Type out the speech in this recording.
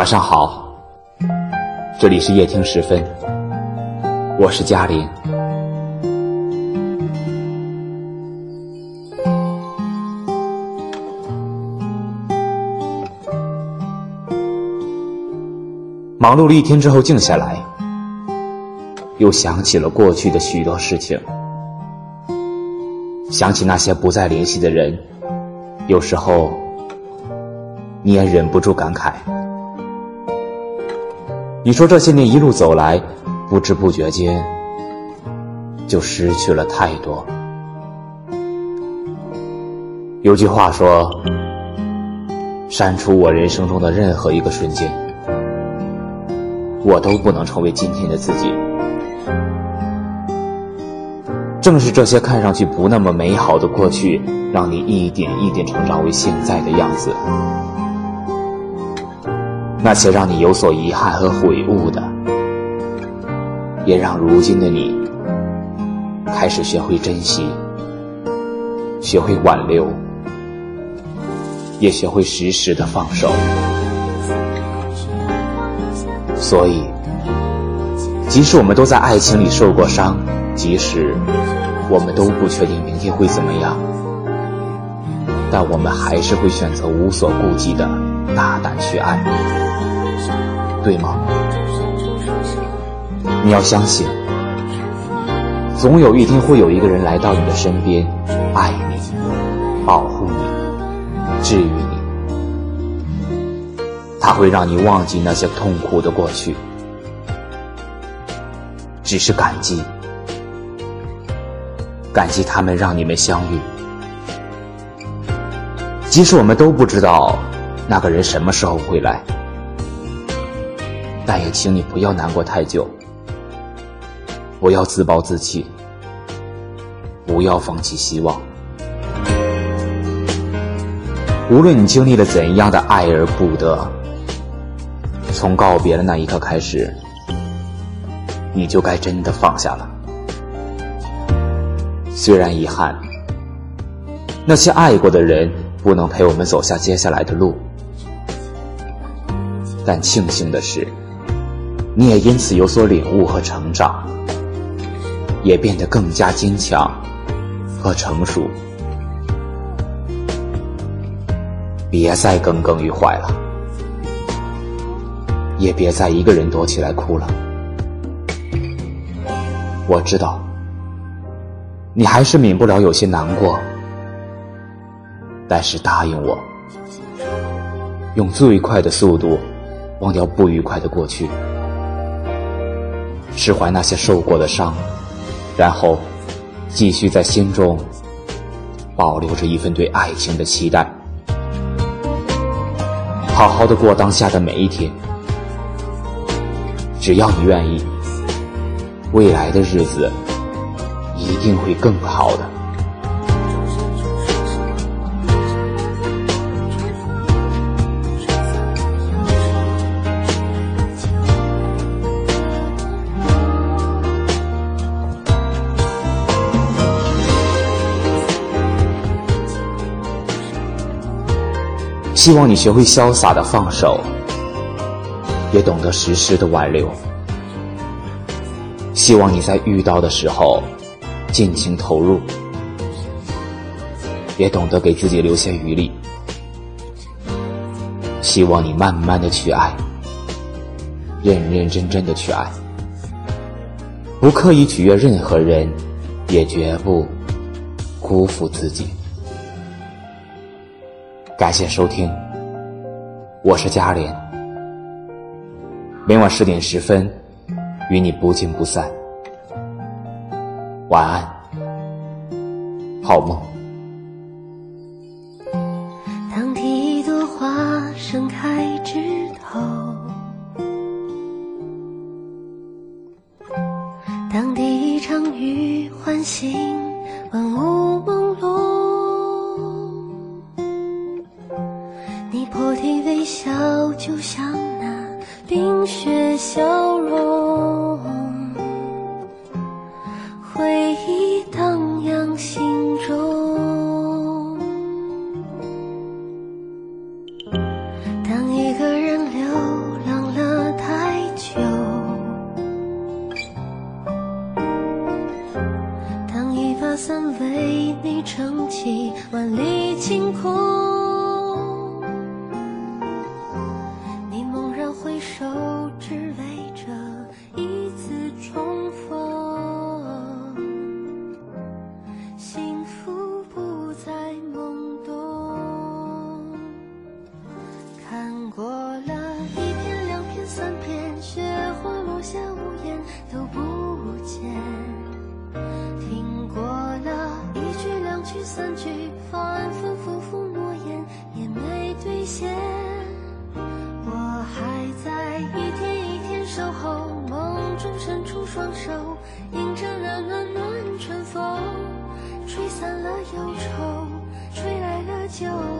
晚上好，这里是夜听时分，我是嘉林。忙碌了一天之后，静下来，又想起了过去的许多事情，想起那些不再联系的人，有时候你也忍不住感慨。你说这些年一路走来，不知不觉间就失去了太多。有句话说：“删除我人生中的任何一个瞬间，我都不能成为今天的自己。”正是这些看上去不那么美好的过去，让你一点一点成长为现在的样子。那些让你有所遗憾和悔悟的，也让如今的你开始学会珍惜，学会挽留，也学会时时的放手。所以，即使我们都在爱情里受过伤，即使我们都不确定明天会怎么样，但我们还是会选择无所顾忌的大胆去爱。对吗？你要相信，总有一天会有一个人来到你的身边，爱你，保护你，治愈你。他会让你忘记那些痛苦的过去，只是感激，感激他们让你们相遇。即使我们都不知道那个人什么时候会来。但也请你不要难过太久，不要自暴自弃，不要放弃希望。无论你经历了怎样的爱而不得，从告别的那一刻开始，你就该真的放下了。虽然遗憾，那些爱过的人不能陪我们走下接下来的路，但庆幸的是。你也因此有所领悟和成长，也变得更加坚强和成熟。别再耿耿于怀了，也别再一个人躲起来哭了。我知道，你还是免不了有些难过，但是答应我，用最快的速度忘掉不愉快的过去。释怀那些受过的伤，然后继续在心中保留着一份对爱情的期待，好好的过当下的每一天。只要你愿意，未来的日子一定会更好的。希望你学会潇洒的放手，也懂得时时的挽留。希望你在遇到的时候尽情投入，也懂得给自己留些余力。希望你慢慢的去爱，认认真真的去爱，不刻意取悦任何人，也绝不辜负自己。感谢收听，我是嘉莲。每晚十点十分，与你不见不散。晚安，好梦。当第一朵花盛开枝头，当第一场雨唤醒万物就像那冰雪消融回忆荡漾心中当一个人流浪了太久当一把伞为你撑起万里晴空聚散聚，反反复复诺言也没兑现。我还在一天一天守候，梦中伸出双手，迎着那暖暖春风，吹散了忧愁，吹来了旧。